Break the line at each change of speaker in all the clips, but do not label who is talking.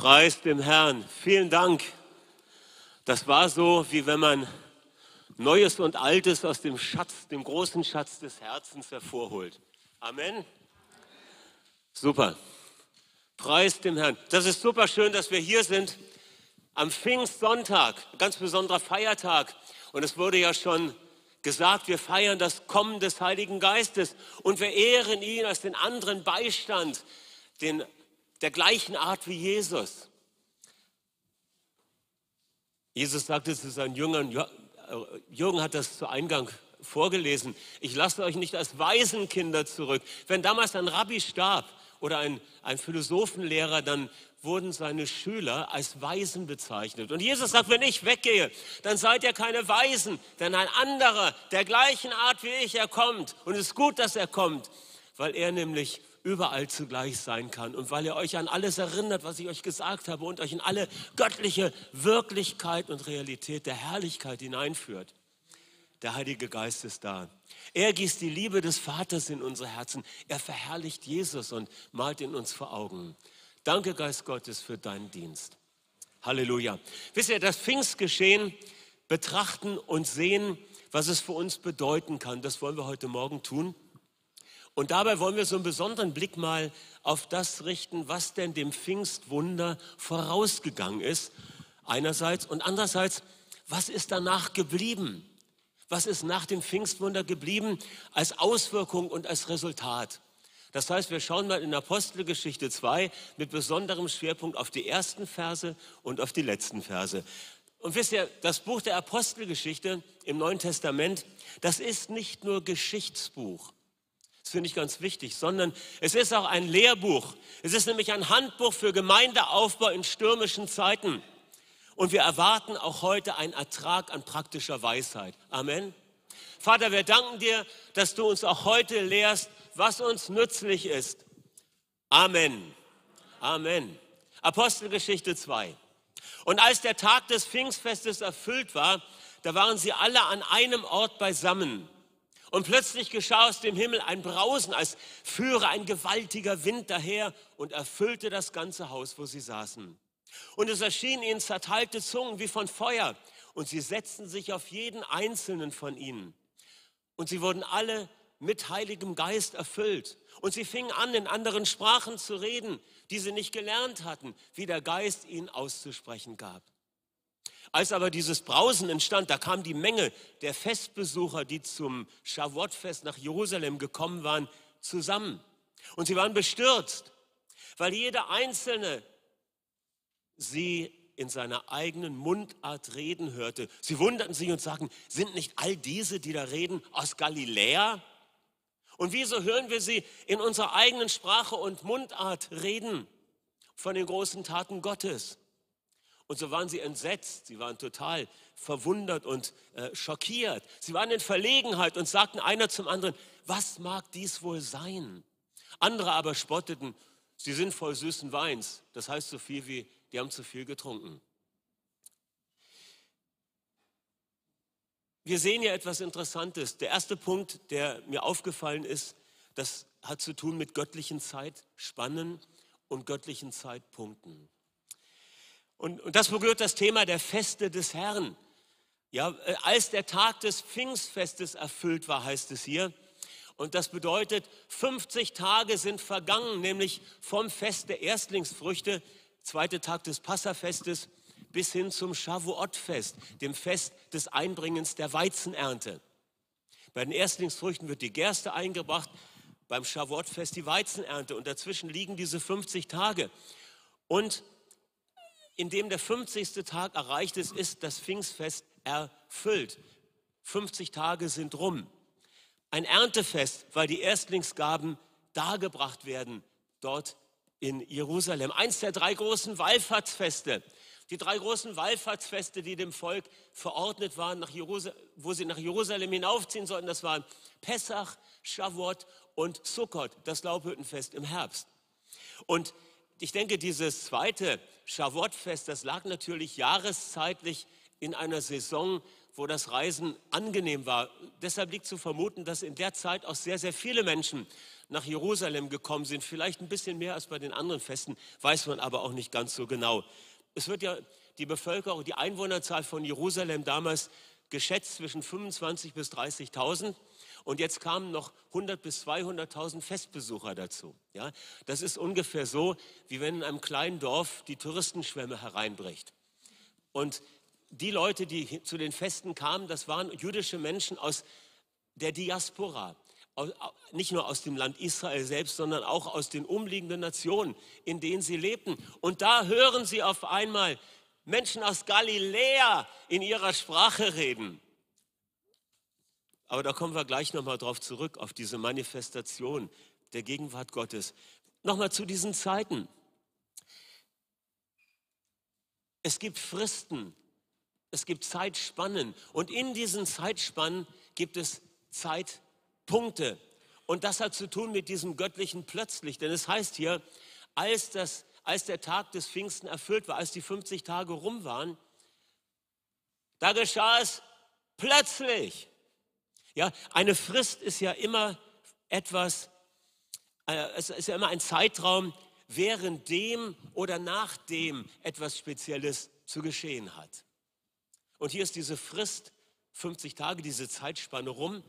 Preis dem Herrn. Vielen Dank. Das war so, wie wenn man Neues und Altes aus dem Schatz, dem großen Schatz des Herzens hervorholt. Amen. Super. Preis dem Herrn. Das ist super schön, dass wir hier sind am Pfingstsonntag, ganz besonderer Feiertag. Und es wurde ja schon gesagt, wir feiern das Kommen des Heiligen Geistes und wir ehren ihn als den anderen Beistand, den, der gleichen Art wie Jesus. Jesus sagte zu seinen Jüngern, äh, Jürgen hat das zu Eingang vorgelesen, ich lasse euch nicht als Waisenkinder zurück. Wenn damals ein Rabbi starb oder ein, ein Philosophenlehrer, dann wurden seine Schüler als Weisen bezeichnet. Und Jesus sagt, wenn ich weggehe, dann seid ihr keine Weisen, denn ein anderer der gleichen Art wie ich, er kommt. Und es ist gut, dass er kommt, weil er nämlich überall zugleich sein kann und weil er euch an alles erinnert, was ich euch gesagt habe und euch in alle göttliche Wirklichkeit und Realität der Herrlichkeit hineinführt. Der Heilige Geist ist da. Er gießt die Liebe des Vaters in unsere Herzen. Er verherrlicht Jesus und malt ihn uns vor Augen. Danke, Geist Gottes, für deinen Dienst. Halleluja. Wisst ihr, das Pfingstgeschehen betrachten und sehen, was es für uns bedeuten kann, das wollen wir heute Morgen tun. Und dabei wollen wir so einen besonderen Blick mal auf das richten, was denn dem Pfingstwunder vorausgegangen ist, einerseits, und andererseits, was ist danach geblieben? Was ist nach dem Pfingstwunder geblieben als Auswirkung und als Resultat? Das heißt, wir schauen mal in Apostelgeschichte 2 mit besonderem Schwerpunkt auf die ersten Verse und auf die letzten Verse. Und wisst ihr, das Buch der Apostelgeschichte im Neuen Testament, das ist nicht nur Geschichtsbuch. Das finde ich ganz wichtig, sondern es ist auch ein Lehrbuch. Es ist nämlich ein Handbuch für Gemeindeaufbau in stürmischen Zeiten. Und wir erwarten auch heute einen Ertrag an praktischer Weisheit. Amen. Vater, wir danken dir, dass du uns auch heute lehrst, was uns nützlich ist. Amen. Amen. Apostelgeschichte 2. Und als der Tag des Pfingstfestes erfüllt war, da waren sie alle an einem Ort beisammen. Und plötzlich geschah aus dem Himmel ein Brausen, als führe ein gewaltiger Wind daher und erfüllte das ganze Haus, wo sie saßen. Und es erschienen ihnen zerteilte Zungen wie von Feuer, und sie setzten sich auf jeden einzelnen von ihnen. Und sie wurden alle mit Heiligem Geist erfüllt. Und sie fingen an, in anderen Sprachen zu reden, die sie nicht gelernt hatten, wie der Geist ihnen auszusprechen gab. Als aber dieses Brausen entstand, da kam die Menge der Festbesucher, die zum Shavuot-Fest nach Jerusalem gekommen waren, zusammen. Und sie waren bestürzt, weil jeder Einzelne sie in seiner eigenen Mundart reden hörte. Sie wunderten sich und sagten, sind nicht all diese, die da reden, aus Galiläa? Und wieso hören wir sie in unserer eigenen Sprache und Mundart reden von den großen Taten Gottes? Und so waren sie entsetzt, sie waren total verwundert und äh, schockiert. Sie waren in Verlegenheit und sagten einer zum anderen, was mag dies wohl sein? Andere aber spotteten, sie sind voll süßen Weins. Das heißt so viel wie, die haben zu viel getrunken. wir sehen ja etwas Interessantes. Der erste Punkt, der mir aufgefallen ist, das hat zu tun mit göttlichen Zeitspannen und göttlichen Zeitpunkten. Und, und das berührt das Thema der Feste des Herrn. Ja, äh, als der Tag des Pfingstfestes erfüllt war, heißt es hier. Und das bedeutet, 50 Tage sind vergangen, nämlich vom Fest der Erstlingsfrüchte, zweiter Tag des Passafestes, bis hin zum Shavuot-Fest, dem Fest des Einbringens der Weizenernte. Bei den Erstlingsfrüchten wird die Gerste eingebracht, beim Shavuot-Fest die Weizenernte und dazwischen liegen diese 50 Tage. Und indem der 50. Tag erreicht ist, ist das Pfingstfest erfüllt. 50 Tage sind rum. Ein Erntefest, weil die Erstlingsgaben dargebracht werden dort in Jerusalem. Eins der drei großen Wallfahrtsfeste. Die drei großen Wallfahrtsfeste, die dem Volk verordnet waren, wo sie nach Jerusalem hinaufziehen sollten, das waren Pessach, Shavuot und Sukkot, das Laubhüttenfest im Herbst. Und ich denke, dieses zweite Shavuot-Fest, das lag natürlich jahreszeitlich in einer Saison, wo das Reisen angenehm war. Deshalb liegt zu vermuten, dass in der Zeit auch sehr, sehr viele Menschen nach Jerusalem gekommen sind. Vielleicht ein bisschen mehr als bei den anderen Festen, weiß man aber auch nicht ganz so genau. Es wird ja die Bevölkerung, die Einwohnerzahl von Jerusalem damals geschätzt zwischen 25 bis 30.000. Und jetzt kamen noch 100 bis 200.000 Festbesucher dazu. Ja, das ist ungefähr so, wie wenn in einem kleinen Dorf die Touristenschwemme hereinbricht. Und die Leute, die zu den Festen kamen, das waren jüdische Menschen aus der Diaspora. Nicht nur aus dem Land Israel selbst, sondern auch aus den umliegenden Nationen, in denen sie lebten. Und da hören sie auf einmal Menschen aus Galiläa in ihrer Sprache reden. Aber da kommen wir gleich nochmal drauf zurück, auf diese Manifestation der Gegenwart Gottes. Nochmal zu diesen Zeiten. Es gibt Fristen, es gibt Zeitspannen und in diesen Zeitspannen gibt es Zeitpunkte. Und das hat zu tun mit diesem göttlichen plötzlich, denn es heißt hier, als, das, als der Tag des Pfingsten erfüllt war, als die 50 Tage rum waren, da geschah es plötzlich. Ja, eine Frist ist ja immer etwas, äh, es ist ja immer ein Zeitraum, während dem oder nachdem etwas Spezielles zu geschehen hat. Und hier ist diese Frist, 50 Tage, diese Zeitspanne rum.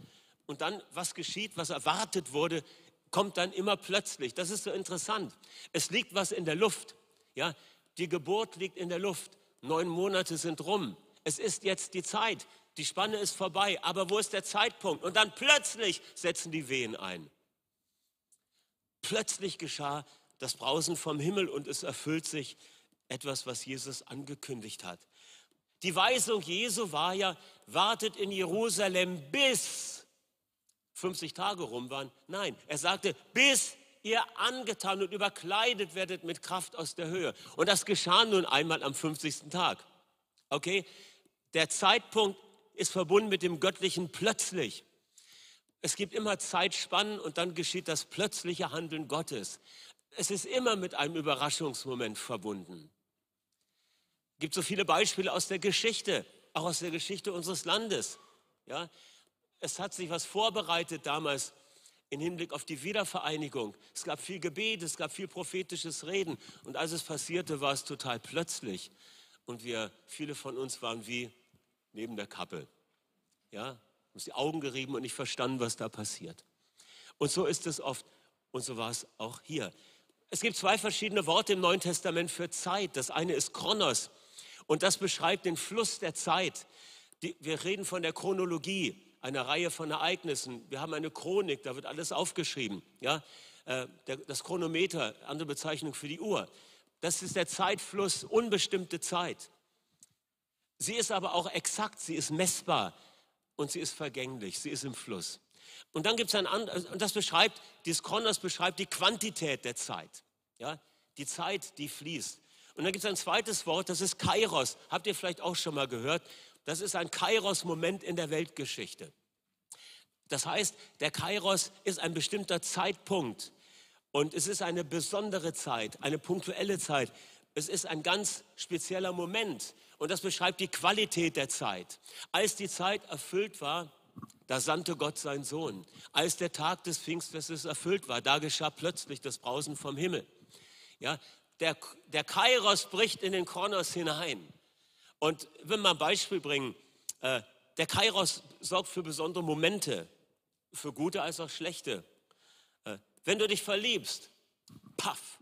Und dann, was geschieht, was erwartet wurde, kommt dann immer plötzlich. Das ist so interessant. Es liegt was in der Luft. Ja, die Geburt liegt in der Luft. Neun Monate sind rum. Es ist jetzt die Zeit. Die Spanne ist vorbei. Aber wo ist der Zeitpunkt? Und dann plötzlich setzen die Wehen ein. Plötzlich geschah das Brausen vom Himmel und es erfüllt sich etwas, was Jesus angekündigt hat. Die Weisung Jesu war ja, wartet in Jerusalem bis 50 Tage rum waren. Nein, er sagte, bis ihr angetan und überkleidet werdet mit Kraft aus der Höhe. Und das geschah nun einmal am 50. Tag. Okay? Der Zeitpunkt ist verbunden mit dem göttlichen plötzlich. Es gibt immer Zeitspannen und dann geschieht das plötzliche Handeln Gottes. Es ist immer mit einem Überraschungsmoment verbunden gibt so viele Beispiele aus der Geschichte, auch aus der Geschichte unseres Landes. Ja, es hat sich was vorbereitet damals im Hinblick auf die Wiedervereinigung. Es gab viel Gebet, es gab viel prophetisches Reden. Und als es passierte, war es total plötzlich. Und wir, viele von uns waren wie neben der Kappe. Ja, uns die Augen gerieben und nicht verstanden, was da passiert. Und so ist es oft. Und so war es auch hier. Es gibt zwei verschiedene Worte im Neuen Testament für Zeit. Das eine ist Kronos. Und das beschreibt den Fluss der Zeit. Die, wir reden von der Chronologie, einer Reihe von Ereignissen. Wir haben eine Chronik, da wird alles aufgeschrieben. Ja? Äh, der, das Chronometer, andere Bezeichnung für die Uhr. Das ist der Zeitfluss, unbestimmte Zeit. Sie ist aber auch exakt, sie ist messbar und sie ist vergänglich, sie ist im Fluss. Und dann gibt es ein anderes, und das beschreibt, dieses Kronos beschreibt die Quantität der Zeit. Ja? Die Zeit, die fließt. Und dann gibt es ein zweites Wort, das ist Kairos. Habt ihr vielleicht auch schon mal gehört? Das ist ein Kairos-Moment in der Weltgeschichte. Das heißt, der Kairos ist ein bestimmter Zeitpunkt. Und es ist eine besondere Zeit, eine punktuelle Zeit. Es ist ein ganz spezieller Moment. Und das beschreibt die Qualität der Zeit. Als die Zeit erfüllt war, da sandte Gott seinen Sohn. Als der Tag des Pfingstfestes erfüllt war, da geschah plötzlich das Brausen vom Himmel. Ja, der, der Kairos bricht in den Kronos hinein. Und will mal ein Beispiel bringen. Äh, der Kairos sorgt für besondere Momente, für gute als auch schlechte. Äh, wenn du dich verliebst, paff,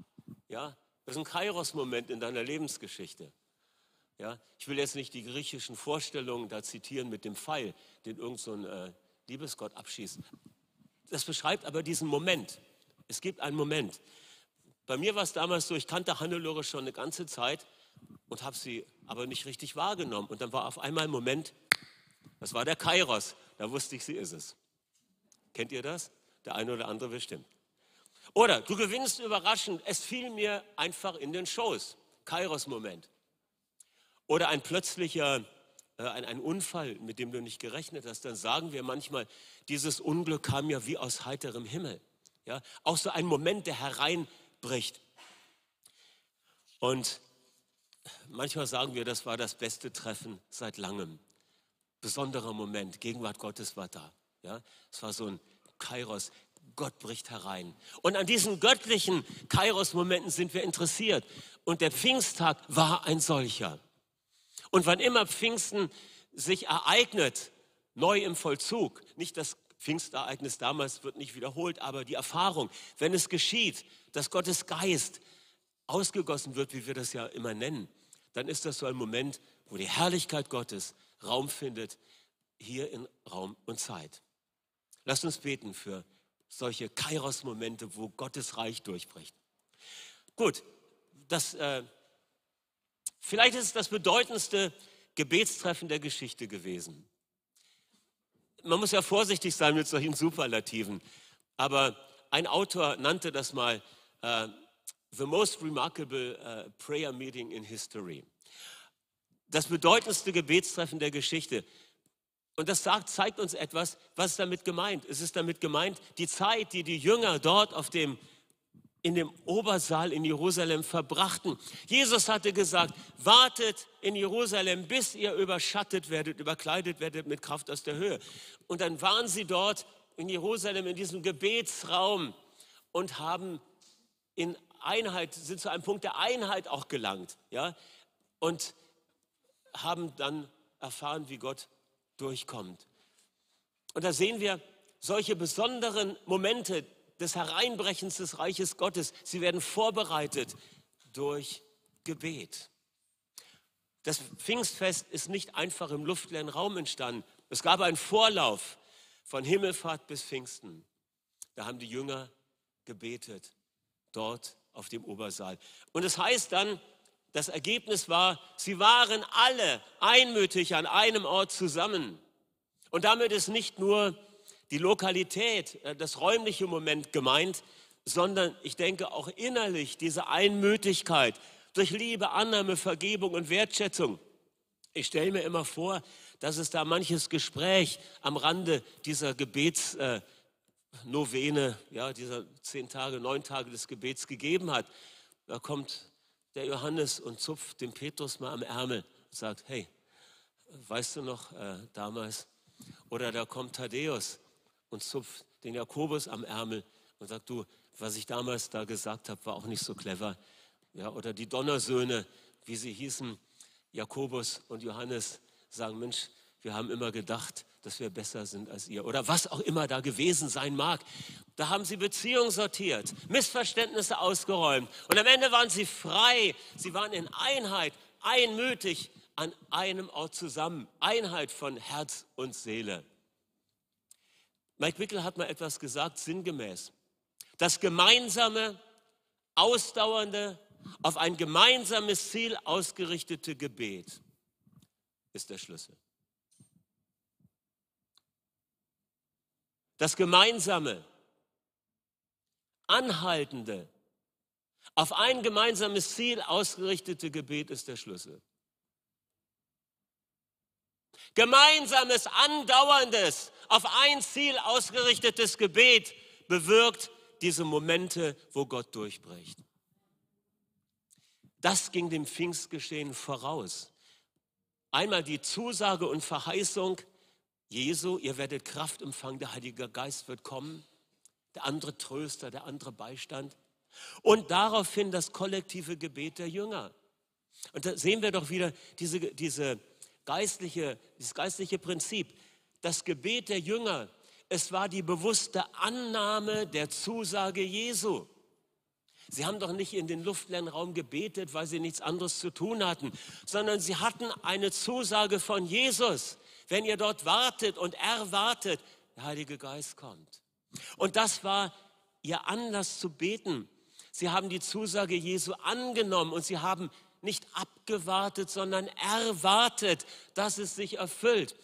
ja, das ist ein Kairos-Moment in deiner Lebensgeschichte. Ja, ich will jetzt nicht die griechischen Vorstellungen da zitieren mit dem Pfeil, den irgendein so äh, Liebesgott abschießt. Das beschreibt aber diesen Moment. Es gibt einen Moment. Bei mir war es damals so, ich kannte Hannelore schon eine ganze Zeit und habe sie aber nicht richtig wahrgenommen. Und dann war auf einmal ein Moment, das war der Kairos, da wusste ich, sie ist es. Kennt ihr das? Der eine oder andere bestimmt. Oder du gewinnst überraschend, es fiel mir einfach in den Schoß. Kairos-Moment. Oder ein plötzlicher, äh, ein, ein Unfall, mit dem du nicht gerechnet hast. Dann sagen wir manchmal, dieses Unglück kam ja wie aus heiterem Himmel. Ja? Auch so ein Moment, der herein bricht. Und manchmal sagen wir, das war das beste Treffen seit langem. Besonderer Moment, Gegenwart Gottes war da. Ja, es war so ein Kairos. Gott bricht herein. Und an diesen göttlichen Kairos-Momenten sind wir interessiert. Und der Pfingsttag war ein solcher. Und wann immer Pfingsten sich ereignet, neu im Vollzug, nicht das Pfingstereignis damals wird nicht wiederholt, aber die Erfahrung, wenn es geschieht, dass Gottes Geist ausgegossen wird, wie wir das ja immer nennen, dann ist das so ein Moment, wo die Herrlichkeit Gottes Raum findet, hier in Raum und Zeit. Lasst uns beten für solche Kairos-Momente, wo Gottes Reich durchbricht. Gut, das, äh, vielleicht ist es das bedeutendste Gebetstreffen der Geschichte gewesen. Man muss ja vorsichtig sein mit solchen Superlativen, aber ein Autor nannte das mal äh, The most remarkable uh, prayer meeting in history. Das bedeutendste Gebetstreffen der Geschichte. Und das sagt, zeigt uns etwas, was ist damit gemeint? Es ist damit gemeint, die Zeit, die die Jünger dort auf dem, in dem Obersaal in Jerusalem verbrachten. Jesus hatte gesagt, wartet in Jerusalem, bis ihr überschattet werdet, überkleidet werdet mit Kraft aus der Höhe. Und dann waren sie dort in Jerusalem in diesem Gebetsraum und haben in Einheit, sind zu einem Punkt der Einheit auch gelangt. Ja? Und haben dann erfahren, wie Gott durchkommt. Und da sehen wir solche besonderen Momente des Hereinbrechens des Reiches Gottes. Sie werden vorbereitet durch Gebet. Das Pfingstfest ist nicht einfach im luftleeren Raum entstanden. Es gab einen Vorlauf von Himmelfahrt bis Pfingsten. Da haben die Jünger gebetet, dort auf dem Obersaal. Und es heißt dann, das Ergebnis war, sie waren alle einmütig an einem Ort zusammen. Und damit ist nicht nur die Lokalität, äh, das räumliche Moment gemeint, sondern ich denke auch innerlich diese Einmütigkeit durch Liebe, Annahme, Vergebung und Wertschätzung. Ich stelle mir immer vor, dass es da manches Gespräch am Rande dieser Gebets äh, ja, dieser zehn Tage, neun Tage des Gebets gegeben hat. Da kommt der Johannes und zupft den Petrus mal am Ärmel und sagt, hey, weißt du noch äh, damals? Oder da kommt Thaddäus und zupft den Jakobus am Ärmel und sagt, du, was ich damals da gesagt habe, war auch nicht so clever. Ja, oder die Donnersöhne, wie sie hießen, Jakobus und Johannes, sagen, Mensch, wir haben immer gedacht, dass wir besser sind als ihr oder was auch immer da gewesen sein mag. Da haben sie Beziehungen sortiert, Missverständnisse ausgeräumt und am Ende waren sie frei. Sie waren in Einheit, einmütig an einem Ort zusammen. Einheit von Herz und Seele. Mike Wickel hat mal etwas gesagt, sinngemäß. Das gemeinsame, ausdauernde, auf ein gemeinsames Ziel ausgerichtete Gebet ist der Schlüssel. Das gemeinsame, anhaltende, auf ein gemeinsames Ziel ausgerichtete Gebet ist der Schlüssel. Gemeinsames, andauerndes, auf ein Ziel ausgerichtetes Gebet bewirkt diese Momente, wo Gott durchbricht. Das ging dem Pfingstgeschehen voraus. Einmal die Zusage und Verheißung, Jesu, ihr werdet Kraft empfangen, der Heilige Geist wird kommen, der andere Tröster, der andere Beistand. Und daraufhin das kollektive Gebet der Jünger. Und da sehen wir doch wieder diese, diese geistliche, dieses geistliche Prinzip. Das Gebet der Jünger, es war die bewusste Annahme der Zusage Jesu. Sie haben doch nicht in den luftleeren Raum gebetet, weil sie nichts anderes zu tun hatten, sondern sie hatten eine Zusage von Jesus wenn ihr dort wartet und erwartet, der Heilige Geist kommt. Und das war ihr Anlass zu beten. Sie haben die Zusage Jesu angenommen und sie haben nicht abgewartet, sondern erwartet, dass es sich erfüllt.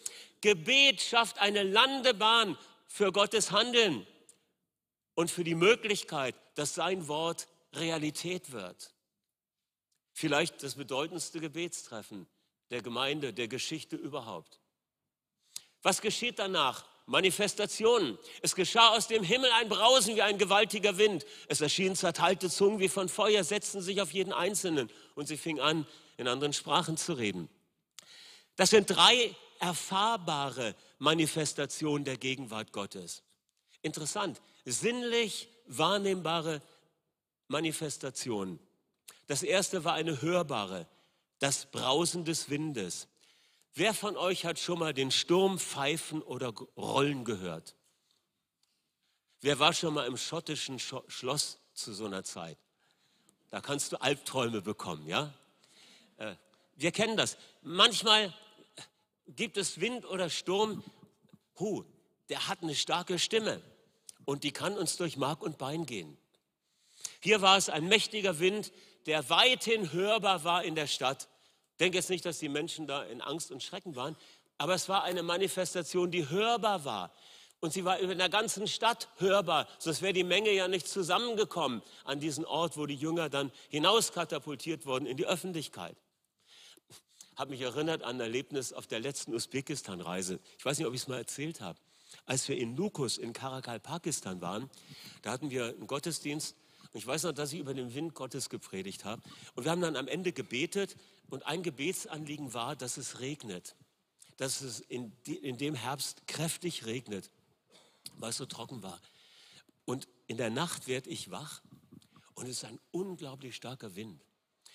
Gebet schafft eine Landebahn für Gottes Handeln und für die Möglichkeit, dass sein Wort Realität wird. Vielleicht das bedeutendste Gebetstreffen der Gemeinde, der Geschichte überhaupt. Was geschieht danach? Manifestationen. Es geschah aus dem Himmel ein Brausen wie ein gewaltiger Wind. Es erschienen zerteilte Zungen wie von Feuer, setzten sich auf jeden Einzelnen und sie fingen an, in anderen Sprachen zu reden. Das sind drei erfahrbare Manifestationen der Gegenwart Gottes. Interessant. Sinnlich wahrnehmbare Manifestationen. Das erste war eine hörbare, das Brausen des Windes. Wer von euch hat schon mal den Sturm pfeifen oder rollen gehört? Wer war schon mal im schottischen Schloss zu so einer Zeit? Da kannst du Albträume bekommen, ja? Äh, wir kennen das. Manchmal gibt es Wind oder Sturm. Hu, der hat eine starke Stimme und die kann uns durch Mark und Bein gehen. Hier war es ein mächtiger Wind, der weithin hörbar war in der Stadt. Denke jetzt nicht, dass die Menschen da in Angst und Schrecken waren, aber es war eine Manifestation, die hörbar war. Und sie war in der ganzen Stadt hörbar, sonst wäre die Menge ja nicht zusammengekommen an diesen Ort, wo die Jünger dann hinauskatapultiert wurden in die Öffentlichkeit. Ich habe mich erinnert an ein Erlebnis auf der letzten Usbekistan-Reise. Ich weiß nicht, ob ich es mal erzählt habe. Als wir in Nukus in Karakal, Pakistan waren, da hatten wir einen Gottesdienst und ich weiß noch, dass ich über den Wind Gottes gepredigt habe. Und wir haben dann am Ende gebetet und ein Gebetsanliegen war, dass es regnet. Dass es in, in dem Herbst kräftig regnet, weil es so trocken war. Und in der Nacht werde ich wach und es ist ein unglaublich starker Wind.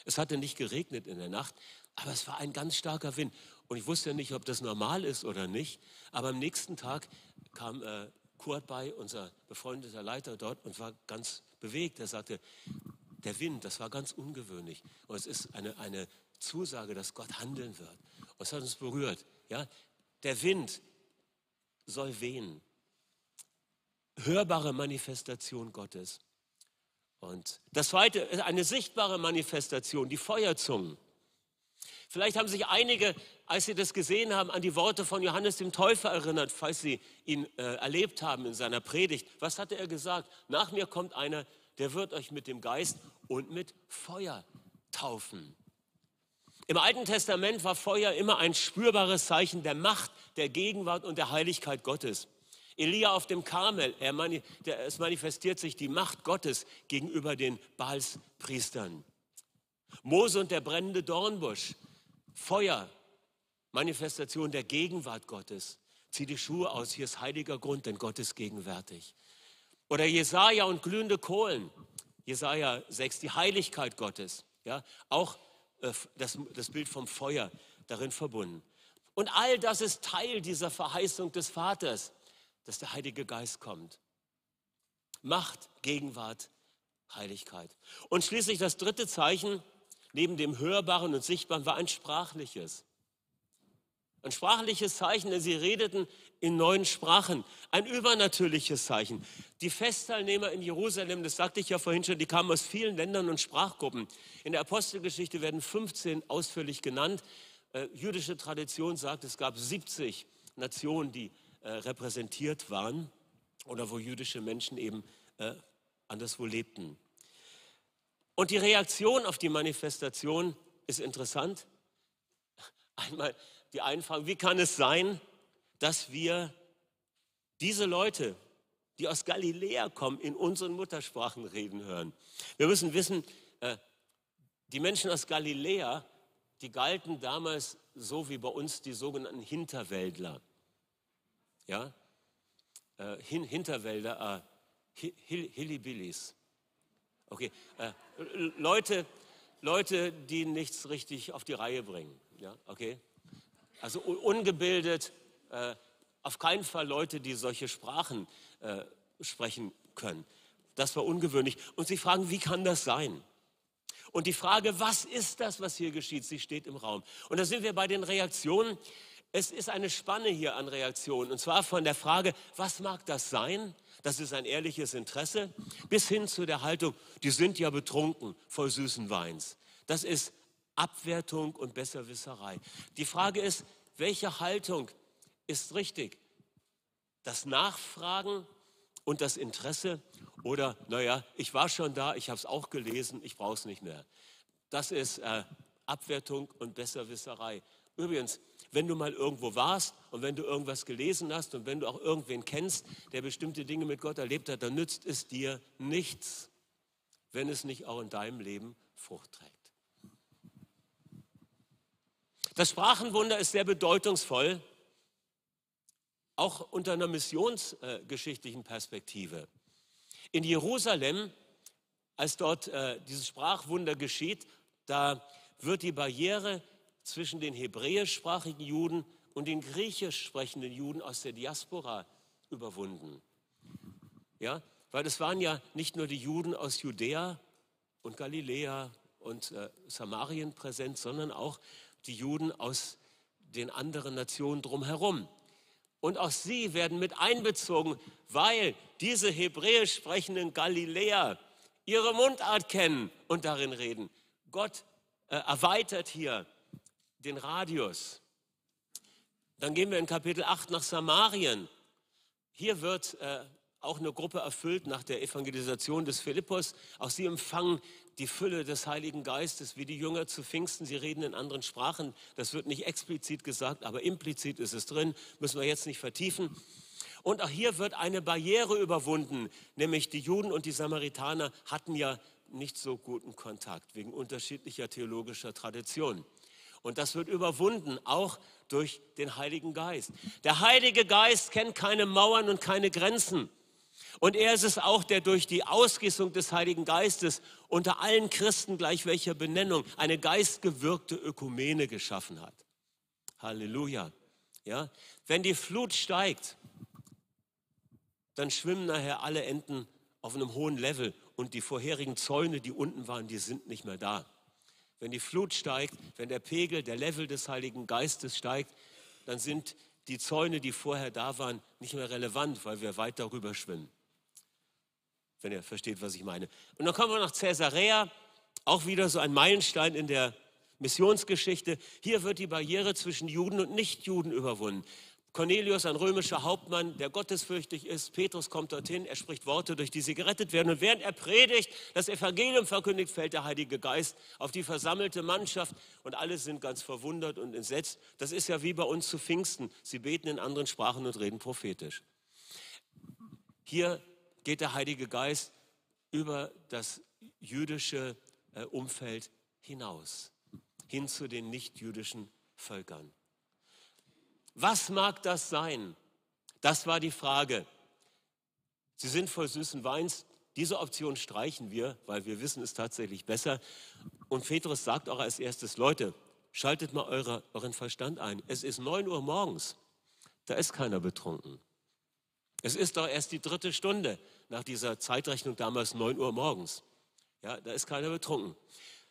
Es hatte nicht geregnet in der Nacht, aber es war ein ganz starker Wind. Und ich wusste ja nicht, ob das normal ist oder nicht. Aber am nächsten Tag kam äh, Kurt bei, unser befreundeter Leiter dort, und war ganz bewegt. Er sagte, der Wind, das war ganz ungewöhnlich. Und es ist eine, eine Zusage, dass Gott handeln wird. Und es hat uns berührt. Ja? Der Wind soll wehen. Hörbare Manifestation Gottes. Und das zweite ist eine sichtbare Manifestation, die Feuerzungen. Vielleicht haben sich einige, als sie das gesehen haben, an die Worte von Johannes dem Täufer erinnert, falls sie ihn äh, erlebt haben in seiner Predigt. Was hatte er gesagt? Nach mir kommt einer, der wird euch mit dem Geist und mit Feuer taufen. Im Alten Testament war Feuer immer ein spürbares Zeichen der Macht, der Gegenwart und der Heiligkeit Gottes. Elia auf dem Karmel, mani es manifestiert sich die Macht Gottes gegenüber den Baalspriestern. Mose und der brennende Dornbusch, Feuer, Manifestation der Gegenwart Gottes. Zieh die Schuhe aus, hier ist heiliger Grund, denn Gott ist gegenwärtig. Oder Jesaja und glühende Kohlen. Jesaja 6, die Heiligkeit Gottes. Ja, auch äh, das, das Bild vom Feuer darin verbunden. Und all das ist Teil dieser Verheißung des Vaters, dass der Heilige Geist kommt. Macht, Gegenwart, Heiligkeit. Und schließlich das dritte Zeichen, neben dem Hörbaren und Sichtbaren war ein sprachliches. Ein sprachliches Zeichen, denn sie redeten in neuen Sprachen. Ein übernatürliches Zeichen. Die Festteilnehmer in Jerusalem, das sagte ich ja vorhin schon, die kamen aus vielen Ländern und Sprachgruppen. In der Apostelgeschichte werden 15 ausführlich genannt. Äh, jüdische Tradition sagt, es gab 70 Nationen, die äh, repräsentiert waren oder wo jüdische Menschen eben äh, anderswo lebten. Und die Reaktion auf die Manifestation ist interessant. Einmal die einen fragen, wie kann es sein, dass wir diese Leute, die aus Galiläa kommen, in unseren Muttersprachen reden hören? Wir müssen wissen, äh, die Menschen aus Galiläa, die galten damals so wie bei uns die sogenannten Hinterwäldler. Ja? Äh, Hinterwälder, äh, Hillybillies. Okay, äh, Leute, Leute, die nichts richtig auf die Reihe bringen. Ja, okay? Also ungebildet, äh, auf keinen Fall Leute, die solche Sprachen äh, sprechen können. Das war ungewöhnlich. Und sie fragen, wie kann das sein? Und die Frage, was ist das, was hier geschieht, sie steht im Raum. Und da sind wir bei den Reaktionen. Es ist eine Spanne hier an Reaktionen. Und zwar von der Frage, was mag das sein? Das ist ein ehrliches Interesse, bis hin zu der Haltung, die sind ja betrunken voll süßen Weins. Das ist Abwertung und Besserwisserei. Die Frage ist, welche Haltung ist richtig? Das Nachfragen und das Interesse oder, naja, ich war schon da, ich habe es auch gelesen, ich brauche es nicht mehr. Das ist äh, Abwertung und Besserwisserei. Übrigens, wenn du mal irgendwo warst und wenn du irgendwas gelesen hast und wenn du auch irgendwen kennst, der bestimmte Dinge mit Gott erlebt hat, dann nützt es dir nichts, wenn es nicht auch in deinem Leben Frucht trägt. Das Sprachenwunder ist sehr bedeutungsvoll, auch unter einer missionsgeschichtlichen Perspektive. In Jerusalem, als dort äh, dieses Sprachwunder geschieht, da wird die Barriere zwischen den hebräischsprachigen Juden und den griechisch sprechenden Juden aus der Diaspora überwunden. Ja, weil es waren ja nicht nur die Juden aus Judäa und Galiläa und äh, Samarien präsent, sondern auch die Juden aus den anderen Nationen drumherum. Und auch sie werden mit einbezogen, weil diese hebräisch sprechenden Galiläer ihre Mundart kennen und darin reden. Gott äh, erweitert hier den Radius. Dann gehen wir in Kapitel 8 nach Samarien. Hier wird äh, auch eine Gruppe erfüllt nach der Evangelisation des Philippus. Auch sie empfangen die Fülle des Heiligen Geistes, wie die Jünger zu Pfingsten. Sie reden in anderen Sprachen. Das wird nicht explizit gesagt, aber implizit ist es drin. Müssen wir jetzt nicht vertiefen. Und auch hier wird eine Barriere überwunden, nämlich die Juden und die Samaritaner hatten ja nicht so guten Kontakt wegen unterschiedlicher theologischer Traditionen. Und das wird überwunden, auch durch den Heiligen Geist. Der Heilige Geist kennt keine Mauern und keine Grenzen. Und er ist es auch, der durch die Ausgießung des Heiligen Geistes unter allen Christen gleich welcher Benennung eine geistgewirkte Ökumene geschaffen hat. Halleluja. Ja? Wenn die Flut steigt, dann schwimmen nachher alle Enten auf einem hohen Level und die vorherigen Zäune, die unten waren, die sind nicht mehr da. Wenn die Flut steigt, wenn der Pegel, der Level des Heiligen Geistes steigt, dann sind die Zäune, die vorher da waren, nicht mehr relevant, weil wir weit darüber schwimmen wenn ihr versteht, was ich meine. Und dann kommen wir nach Caesarea, auch wieder so ein Meilenstein in der Missionsgeschichte. Hier wird die Barriere zwischen Juden und Nichtjuden überwunden. Cornelius, ein römischer Hauptmann, der gottesfürchtig ist. Petrus kommt dorthin, er spricht Worte, durch die sie gerettet werden. Und während er predigt, das Evangelium verkündigt, fällt der Heilige Geist auf die versammelte Mannschaft und alle sind ganz verwundert und entsetzt. Das ist ja wie bei uns zu Pfingsten. Sie beten in anderen Sprachen und reden prophetisch. Hier geht der Heilige Geist über das jüdische äh, Umfeld hinaus, hin zu den nichtjüdischen Völkern. Was mag das sein? Das war die Frage. Sie sind voll süßen Weins. Diese Option streichen wir, weil wir wissen es tatsächlich besser. Und Petrus sagt auch als erstes, Leute, schaltet mal eure, euren Verstand ein. Es ist 9 Uhr morgens. Da ist keiner betrunken. Es ist doch erst die dritte Stunde nach dieser Zeitrechnung damals 9 Uhr morgens. Ja, da ist keiner betrunken.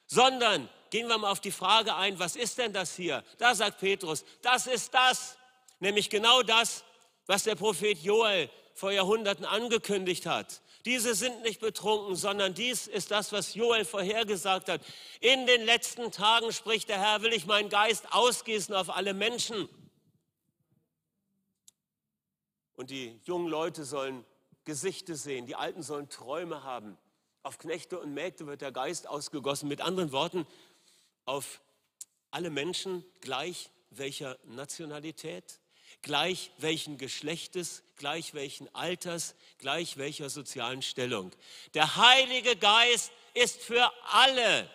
Sondern gehen wir mal auf die Frage ein, was ist denn das hier? Da sagt Petrus, das ist das, nämlich genau das, was der Prophet Joel vor Jahrhunderten angekündigt hat. Diese sind nicht betrunken, sondern dies ist das, was Joel vorhergesagt hat. In den letzten Tagen, spricht der Herr, will ich meinen Geist ausgießen auf alle Menschen. Und die jungen Leute sollen Gesichter sehen, die Alten sollen Träume haben. Auf Knechte und Mägde wird der Geist ausgegossen. Mit anderen Worten, auf alle Menschen gleich welcher Nationalität, gleich welchen Geschlechtes, gleich welchen Alters, gleich welcher sozialen Stellung. Der Heilige Geist ist für alle.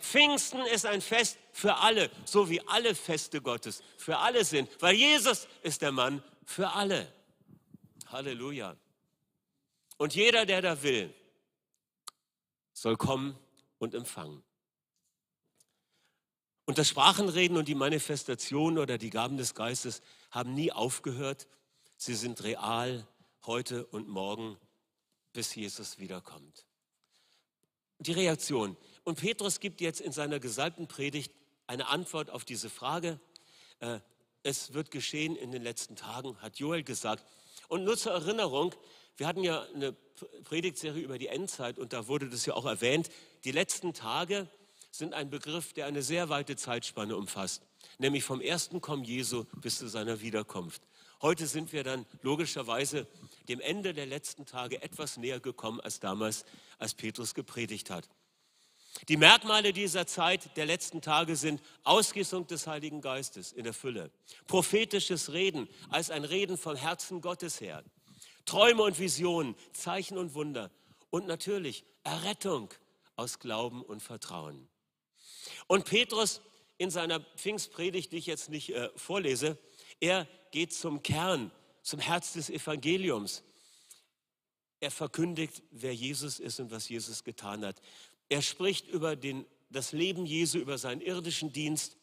Pfingsten ist ein Fest für alle, so wie alle Feste Gottes für alle sind, weil Jesus ist der Mann für alle. Halleluja. Und jeder, der da will, soll kommen und empfangen. Und das Sprachenreden und die Manifestation oder die Gaben des Geistes haben nie aufgehört. Sie sind real heute und morgen, bis Jesus wiederkommt. Die Reaktion. Und Petrus gibt jetzt in seiner gesalbten Predigt eine Antwort auf diese Frage. Äh, es wird geschehen in den letzten Tagen, hat Joel gesagt. Und nur zur Erinnerung, wir hatten ja eine Predigtserie über die Endzeit und da wurde das ja auch erwähnt. Die letzten Tage sind ein Begriff, der eine sehr weite Zeitspanne umfasst, nämlich vom ersten Kommen Jesu bis zu seiner Wiederkunft. Heute sind wir dann logischerweise dem Ende der letzten Tage etwas näher gekommen als damals, als Petrus gepredigt hat. Die Merkmale dieser Zeit der letzten Tage sind Ausgießung des Heiligen Geistes in der Fülle, prophetisches Reden als ein Reden vom Herzen Gottes her, Träume und Visionen, Zeichen und Wunder und natürlich Errettung aus Glauben und Vertrauen. Und Petrus in seiner Pfingstpredigt, die ich jetzt nicht äh, vorlese, Er geht zum Kern, zum Herz des Evangeliums. Er verkündigt, wer Jesus ist und was Jesus getan hat. Er spricht über den, das Leben Jesu, über seinen irdischen Dienst.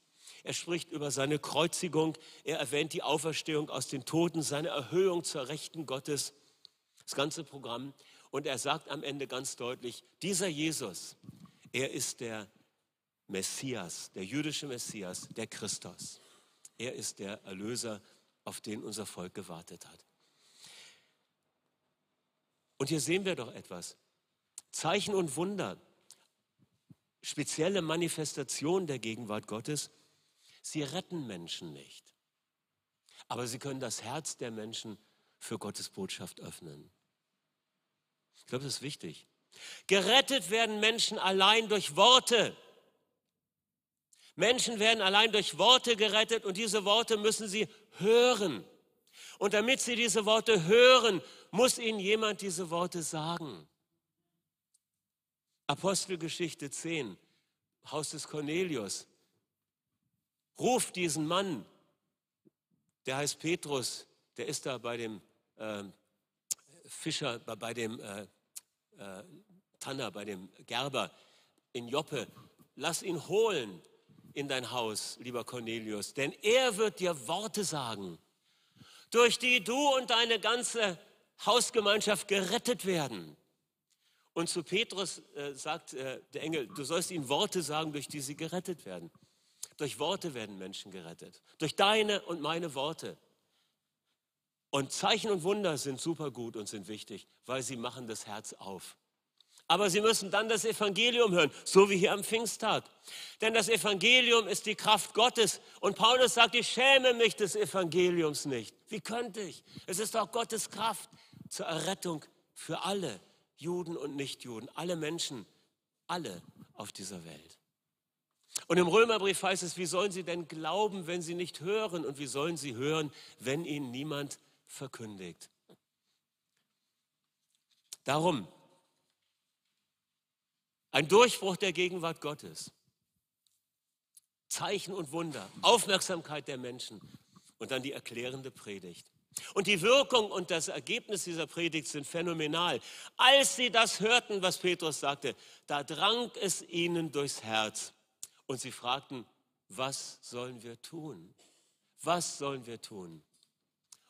Er spricht über seine Kreuzigung. Er erwähnt die Auferstehung aus den Toten, seine Erhöhung zur Rechten Gottes. Das ganze Programm. Und er sagt am Ende ganz deutlich, dieser Jesus, er ist der Messias, der jüdische Messias, der Christus. Er ist der Erlöser, auf den unser Volk gewartet hat. Und hier sehen wir doch etwas. Zeichen und Wunder, spezielle Manifestationen der Gegenwart Gottes, sie retten Menschen nicht. Aber sie können das Herz der Menschen für Gottes Botschaft öffnen. Ich glaube, das ist wichtig. Gerettet werden Menschen allein durch Worte. Menschen werden allein durch Worte gerettet und diese Worte müssen sie hören. Und damit sie diese Worte hören, muss ihnen jemand diese Worte sagen. Apostelgeschichte 10, Haus des Cornelius. Ruft diesen Mann, der heißt Petrus, der ist da bei dem äh, Fischer, bei dem äh, äh, Tanner, bei dem Gerber in Joppe. Lass ihn holen in dein Haus, lieber Cornelius, denn er wird dir Worte sagen, durch die du und deine ganze Hausgemeinschaft gerettet werden. Und zu Petrus äh, sagt äh, der Engel, du sollst ihnen Worte sagen, durch die sie gerettet werden. Durch Worte werden Menschen gerettet. Durch deine und meine Worte. Und Zeichen und Wunder sind super gut und sind wichtig, weil sie machen das Herz auf. Aber sie müssen dann das Evangelium hören, so wie hier am Pfingsttag. Denn das Evangelium ist die Kraft Gottes. Und Paulus sagt, ich schäme mich des Evangeliums nicht. Wie könnte ich? Es ist auch Gottes Kraft zur Errettung für alle, Juden und Nichtjuden, alle Menschen, alle auf dieser Welt. Und im Römerbrief heißt es, wie sollen sie denn glauben, wenn sie nicht hören? Und wie sollen sie hören, wenn ihnen niemand verkündigt? Darum, ein Durchbruch der Gegenwart Gottes. Zeichen und Wunder, Aufmerksamkeit der Menschen und dann die erklärende Predigt. Und die Wirkung und das Ergebnis dieser Predigt sind phänomenal. Als sie das hörten, was Petrus sagte, da drang es ihnen durchs Herz. Und sie fragten, was sollen wir tun? Was sollen wir tun?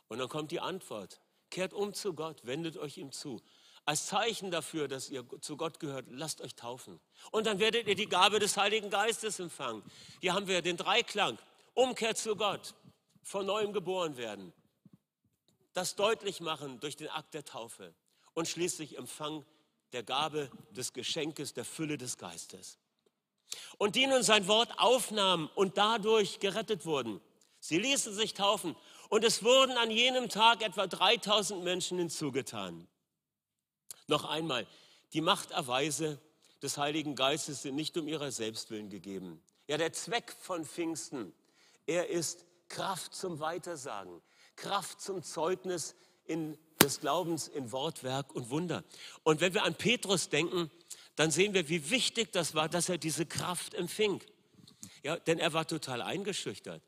Und dann kommt die Antwort, kehrt um zu Gott, wendet euch ihm zu. Als Zeichen dafür, dass ihr zu Gott gehört, lasst euch taufen. Und dann werdet ihr die Gabe des Heiligen Geistes empfangen. Hier haben wir den Dreiklang. Umkehr zu Gott, von neuem geboren werden. Das deutlich machen durch den Akt der Taufe. Und schließlich Empfang der Gabe des Geschenkes, der Fülle des Geistes. Und die nun sein Wort aufnahmen und dadurch gerettet wurden. Sie ließen sich taufen und es wurden an jenem Tag etwa 3000 Menschen hinzugetan. Noch einmal, die Machterweise des Heiligen Geistes sind nicht um ihrer Selbstwillen gegeben. Ja, der Zweck von Pfingsten, er ist Kraft zum Weitersagen, Kraft zum Zeugnis in, des Glaubens in Wort, Werk und Wunder. Und wenn wir an Petrus denken, dann sehen wir, wie wichtig das war, dass er diese Kraft empfing. Ja, denn er war total eingeschüchtert.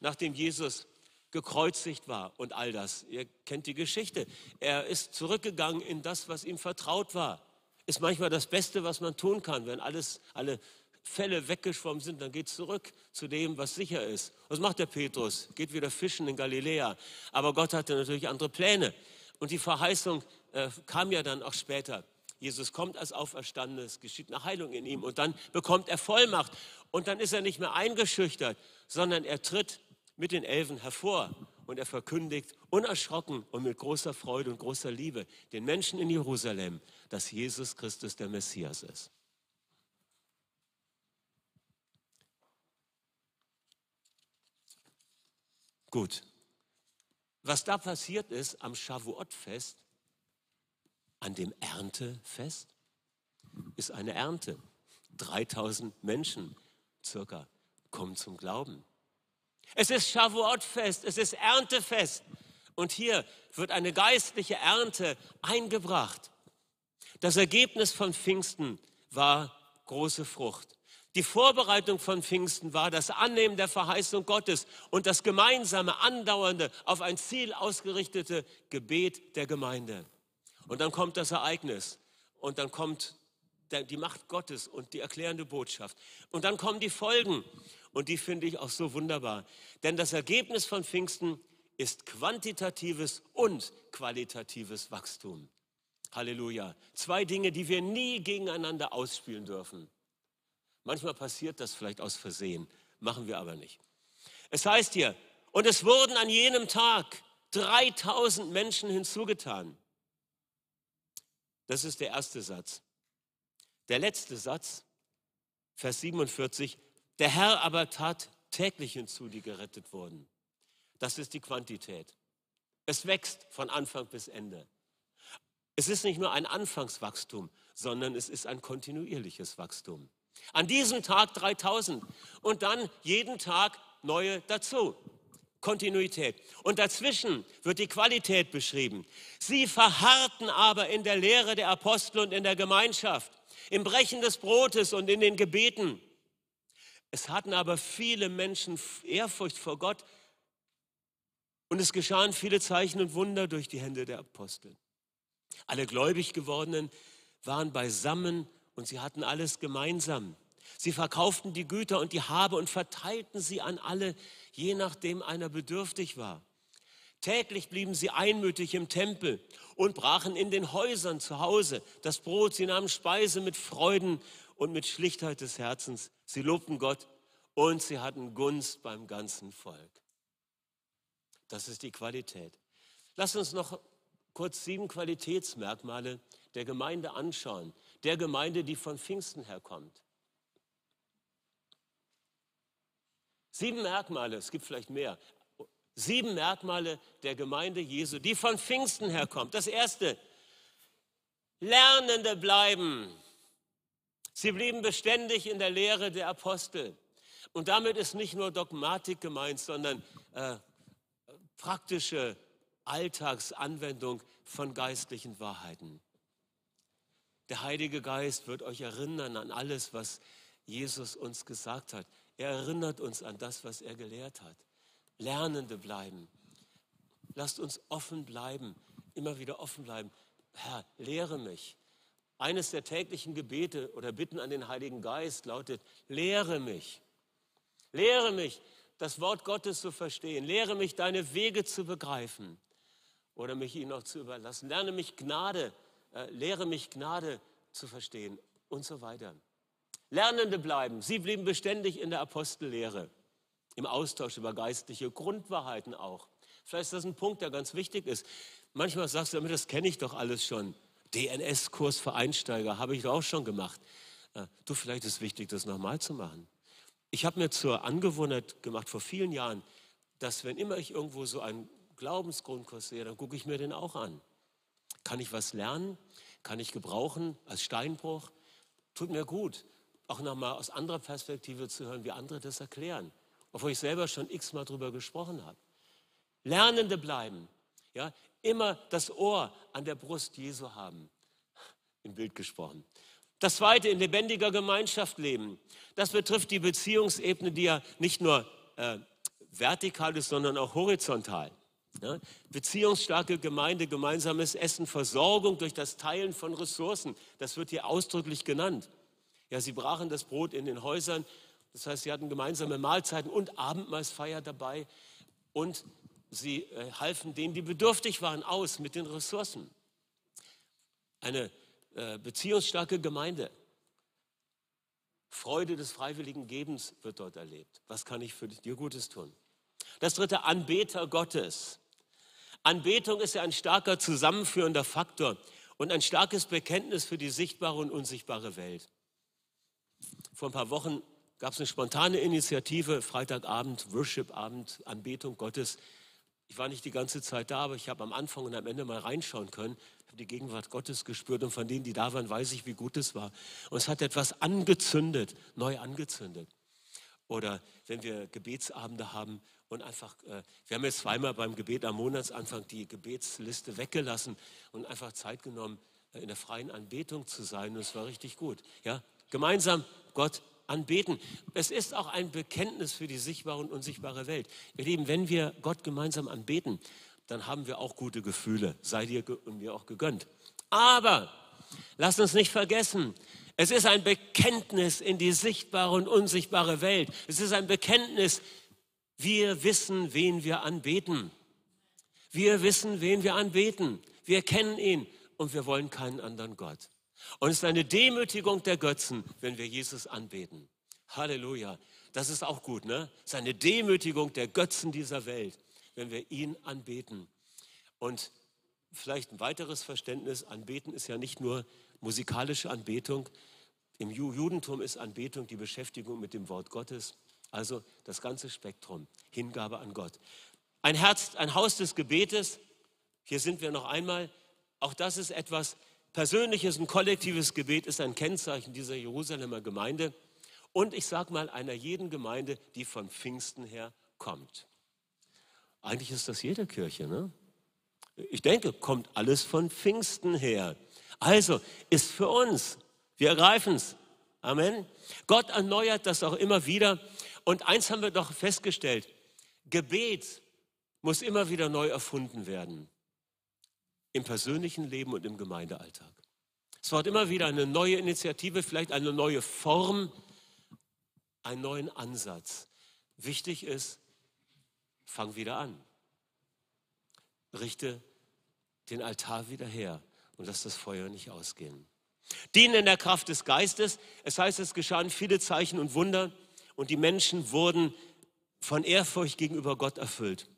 Nachdem Jesus gekreuzigt war und all das. Ihr kennt die Geschichte. Er ist zurückgegangen in das, was ihm vertraut war. Ist manchmal das Beste, was man tun kann. Wenn alles, alle Fälle weggeschwommen sind, dann geht zurück zu dem, was sicher ist. Was macht der Petrus? Geht wieder fischen in Galiläa. Aber Gott hatte natürlich andere Pläne. Und die Verheißung äh, kam ja dann auch später. Jesus kommt als Auferstandenes, es geschieht eine Heilung in ihm und dann bekommt er Vollmacht. Und dann ist er nicht mehr eingeschüchtert, sondern er tritt mit den Elfen hervor und er verkündigt unerschrocken und mit großer Freude und großer Liebe den Menschen in Jerusalem, dass Jesus Christus der Messias ist. Gut. Was da passiert ist am Shavuot-Fest, an dem Erntefest, ist eine Ernte. 3000 Menschen circa kommen zum Glauben. Es ist Shavuot-Fest, es ist Erntefest. Und hier wird eine geistliche Ernte eingebracht. Das Ergebnis von Pfingsten war große Frucht. Die Vorbereitung von Pfingsten war das Annehmen der Verheißung Gottes und das gemeinsame, andauernde, auf ein Ziel ausgerichtete Gebet der Gemeinde. Und dann kommt das Ereignis und dann kommt die Macht Gottes und die erklärende Botschaft. Und dann kommen die Folgen und die finde ich auch so wunderbar. Denn das Ergebnis von Pfingsten ist quantitatives und qualitatives Wachstum. Halleluja. Zwei Dinge, die wir nie gegeneinander ausspielen dürfen. Manchmal passiert das vielleicht aus Versehen, machen wir aber nicht. Es heißt hier, und es wurden an jenem Tag 3000 Menschen hinzugetan. Das ist der erste Satz. Der letzte Satz, Vers 47, der Herr aber tat täglich hinzu, die gerettet wurden. Das ist die Quantität. Es wächst von Anfang bis Ende. Es ist nicht nur ein Anfangswachstum, sondern es ist ein kontinuierliches Wachstum. An diesem Tag 3000 und dann jeden Tag neue dazu. Kontinuität. Und dazwischen wird die Qualität beschrieben. Sie verharrten aber in der Lehre der Apostel und in der Gemeinschaft, im Brechen des Brotes und in den Gebeten. Es hatten aber viele Menschen Ehrfurcht vor Gott und es geschahen viele Zeichen und Wunder durch die Hände der Apostel. Alle gläubig gewordenen waren beisammen und sie hatten alles gemeinsam. Sie verkauften die Güter und die Habe und verteilten sie an alle, je nachdem einer bedürftig war. Täglich blieben sie einmütig im Tempel und brachen in den Häusern zu Hause das Brot. Sie nahmen Speise mit Freuden und mit Schlichtheit des Herzens. Sie lobten Gott und sie hatten Gunst beim ganzen Volk. Das ist die Qualität. Lass uns noch kurz sieben Qualitätsmerkmale der Gemeinde anschauen, der Gemeinde, die von Pfingsten herkommt. Sieben Merkmale, es gibt vielleicht mehr, sieben Merkmale der Gemeinde Jesu, die von Pfingsten herkommt. Das erste, Lernende bleiben. Sie blieben beständig in der Lehre der Apostel. Und damit ist nicht nur Dogmatik gemeint, sondern äh, praktische Alltagsanwendung von geistlichen Wahrheiten. Der Heilige Geist wird euch erinnern an alles, was Jesus uns gesagt hat. Er erinnert uns an das, was er gelehrt hat. Lernende bleiben. Lasst uns offen bleiben, immer wieder offen bleiben. Herr, lehre mich. Eines der täglichen Gebete oder Bitten an den Heiligen Geist lautet, lehre mich. Lehre mich, das Wort Gottes zu verstehen. Lehre mich, deine Wege zu begreifen oder mich ihnen auch zu überlassen. Lerne mich Gnade äh, lehre mich Gnade zu verstehen und so weiter. Lernende bleiben. Sie blieben beständig in der Apostellehre, im Austausch über geistliche Grundwahrheiten auch. Vielleicht ist das ein Punkt, der ganz wichtig ist. Manchmal sagst du, das kenne ich doch alles schon. DNS-Kurs für Einsteiger habe ich auch schon gemacht. Äh, du, vielleicht ist es wichtig, das nochmal zu machen. Ich habe mir zur Angewohnheit gemacht vor vielen Jahren, dass wenn immer ich irgendwo so einen Glaubensgrundkurs sehe, dann gucke ich mir den auch an. Kann ich was lernen? Kann ich gebrauchen als Steinbruch? Tut mir gut, auch nochmal aus anderer Perspektive zu hören, wie andere das erklären, obwohl ich selber schon x-mal drüber gesprochen habe. Lernende bleiben, ja, immer das Ohr an der Brust Jesu haben, im Bild gesprochen. Das zweite, in lebendiger Gemeinschaft leben. Das betrifft die Beziehungsebene, die ja nicht nur äh, vertikal ist, sondern auch horizontal. Ja, beziehungsstarke Gemeinde, gemeinsames Essen, Versorgung durch das Teilen von Ressourcen, das wird hier ausdrücklich genannt. Ja, sie brachen das Brot in den Häusern, das heißt, sie hatten gemeinsame Mahlzeiten und Abendmahlsfeier dabei und sie äh, halfen denen, die bedürftig waren, aus mit den Ressourcen. Eine äh, beziehungsstarke Gemeinde. Freude des freiwilligen Gebens wird dort erlebt. Was kann ich für dir Gutes tun? Das dritte, Anbeter Gottes. Anbetung ist ja ein starker zusammenführender Faktor und ein starkes Bekenntnis für die sichtbare und unsichtbare Welt. Vor ein paar Wochen gab es eine spontane Initiative, Freitagabend, Worship-Abend, Anbetung Gottes. Ich war nicht die ganze Zeit da, aber ich habe am Anfang und am Ende mal reinschauen können. Ich habe die Gegenwart Gottes gespürt und von denen, die da waren, weiß ich, wie gut es war. Und es hat etwas angezündet, neu angezündet. Oder wenn wir Gebetsabende haben und einfach, äh, wir haben jetzt zweimal beim Gebet am Monatsanfang die Gebetsliste weggelassen und einfach Zeit genommen, äh, in der freien Anbetung zu sein. Und es war richtig gut. Ja? Gemeinsam Gott anbeten. Es ist auch ein Bekenntnis für die sichtbare und unsichtbare Welt. Ihr Lieben, wenn wir Gott gemeinsam anbeten, dann haben wir auch gute Gefühle, sei dir und mir auch gegönnt. Aber lasst uns nicht vergessen, es ist ein Bekenntnis in die sichtbare und unsichtbare Welt. Es ist ein Bekenntnis, wir wissen, wen wir anbeten. Wir wissen, wen wir anbeten. Wir kennen ihn und wir wollen keinen anderen Gott. Und es ist eine Demütigung der Götzen, wenn wir Jesus anbeten. Halleluja. Das ist auch gut, ne? Es ist eine Demütigung der Götzen dieser Welt, wenn wir ihn anbeten. Und vielleicht ein weiteres Verständnis, anbeten ist ja nicht nur musikalische Anbetung. Im Judentum ist Anbetung die Beschäftigung mit dem Wort Gottes. Also das ganze Spektrum, Hingabe an Gott. Ein Herz, ein Haus des Gebetes, hier sind wir noch einmal, auch das ist etwas Persönliches, ein kollektives Gebet ist ein Kennzeichen dieser Jerusalemer Gemeinde und ich sage mal einer jeden Gemeinde, die von Pfingsten her kommt. Eigentlich ist das jede Kirche, ne? Ich denke, kommt alles von Pfingsten her. Also ist für uns, wir ergreifen es. Amen. Gott erneuert das auch immer wieder. Und eins haben wir doch festgestellt, Gebet muss immer wieder neu erfunden werden. Im persönlichen Leben und im Gemeindealltag. Es braucht immer wieder eine neue Initiative, vielleicht eine neue Form, einen neuen Ansatz. Wichtig ist, fang wieder an. Richte den Altar wieder her und lass das Feuer nicht ausgehen. Dienen in der Kraft des Geistes. Es heißt, es geschahen viele Zeichen und Wunder und die Menschen wurden von Ehrfurcht gegenüber Gott erfüllt.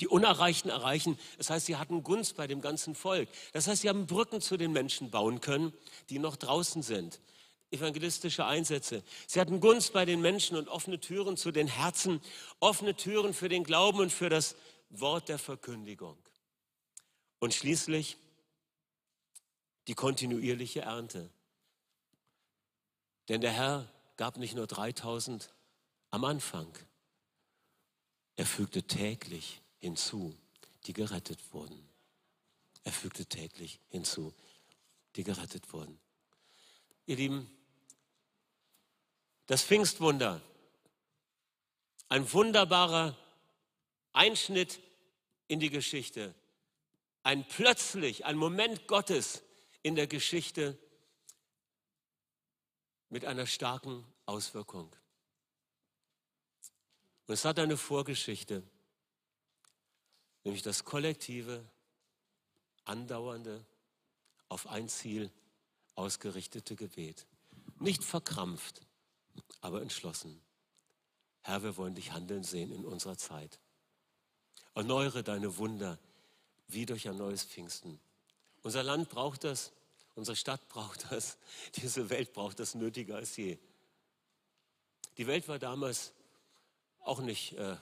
Die Unerreichten erreichen. Das heißt, sie hatten Gunst bei dem ganzen Volk. Das heißt, sie haben Brücken zu den Menschen bauen können, die noch draußen sind. Evangelistische Einsätze. Sie hatten Gunst bei den Menschen und offene Türen zu den Herzen, offene Türen für den Glauben und für das Wort der Verkündigung. Und schließlich die kontinuierliche Ernte. Denn der Herr gab nicht nur 3000 am Anfang, er fügte täglich hinzu, die gerettet wurden. Er fügte täglich hinzu, die gerettet wurden. Ihr Lieben, das Pfingstwunder, ein wunderbarer Einschnitt in die Geschichte, ein plötzlich, ein Moment Gottes in der Geschichte mit einer starken Auswirkung. Und es hat eine Vorgeschichte, nämlich das kollektive, andauernde, auf ein Ziel ausgerichtete Gebet. Nicht verkrampft, aber entschlossen. Herr, wir wollen dich handeln sehen in unserer Zeit. Erneuere deine Wunder wie durch ein neues Pfingsten. Unser Land braucht das, unsere Stadt braucht das, diese Welt braucht das nötiger als je. Die Welt war damals auch nicht äh,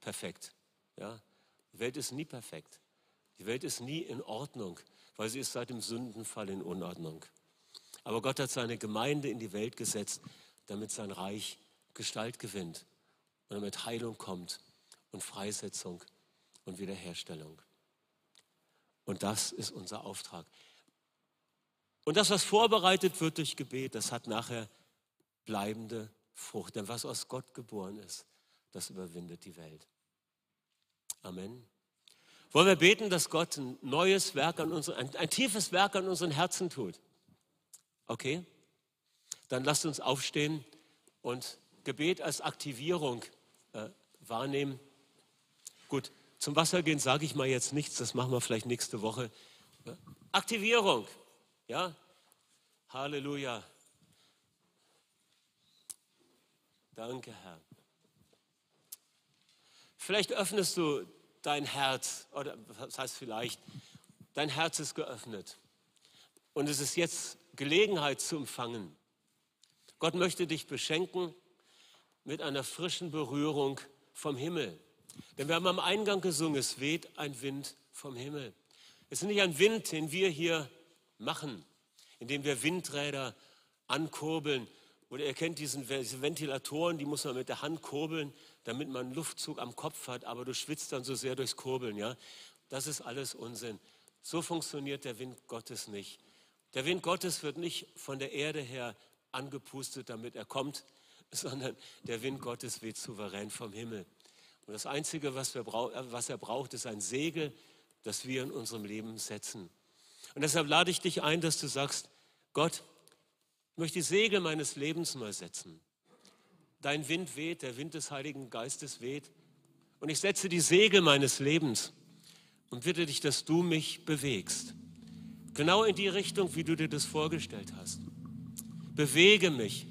perfekt. Ja? Die Welt ist nie perfekt. Die Welt ist nie in Ordnung, weil sie ist seit dem Sündenfall in Unordnung. Aber Gott hat seine Gemeinde in die Welt gesetzt, damit sein Reich Gestalt gewinnt und damit Heilung kommt und Freisetzung und Wiederherstellung. Und das ist unser Auftrag. Und das, was vorbereitet wird durch Gebet, das hat nachher bleibende Frucht. Denn was aus Gott geboren ist, das überwindet die Welt. Amen. Wollen wir beten, dass Gott ein neues Werk an unseren, ein, ein tiefes Werk an unseren Herzen tut? Okay? Dann lasst uns aufstehen und Gebet als Aktivierung äh, wahrnehmen. Gut, zum Wassergehen sage ich mal jetzt nichts, das machen wir vielleicht nächste Woche. Aktivierung, ja? Halleluja. Danke, Herr. Vielleicht öffnest du dein Herz, oder was heißt vielleicht, dein Herz ist geöffnet. Und es ist jetzt Gelegenheit zu empfangen. Gott möchte dich beschenken mit einer frischen Berührung vom Himmel. Denn wir haben am Eingang gesungen, es weht ein Wind vom Himmel. Es ist nicht ein Wind, den wir hier machen, indem wir Windräder ankurbeln. Oder ihr kennt diesen, diese Ventilatoren, die muss man mit der Hand kurbeln, damit man Luftzug am Kopf hat, aber du schwitzt dann so sehr durchs Kurbeln. Ja? Das ist alles Unsinn. So funktioniert der Wind Gottes nicht. Der Wind Gottes wird nicht von der Erde her angepustet, damit er kommt, sondern der Wind Gottes weht souverän vom Himmel. Und das Einzige, was, wir, was er braucht, ist ein Segel, das wir in unserem Leben setzen. Und deshalb lade ich dich ein, dass du sagst, Gott, ich möchte die Segel meines Lebens mal setzen. Dein Wind weht, der Wind des Heiligen Geistes weht. Und ich setze die Segel meines Lebens und bitte dich, dass du mich bewegst. Genau in die Richtung, wie du dir das vorgestellt hast. Bewege mich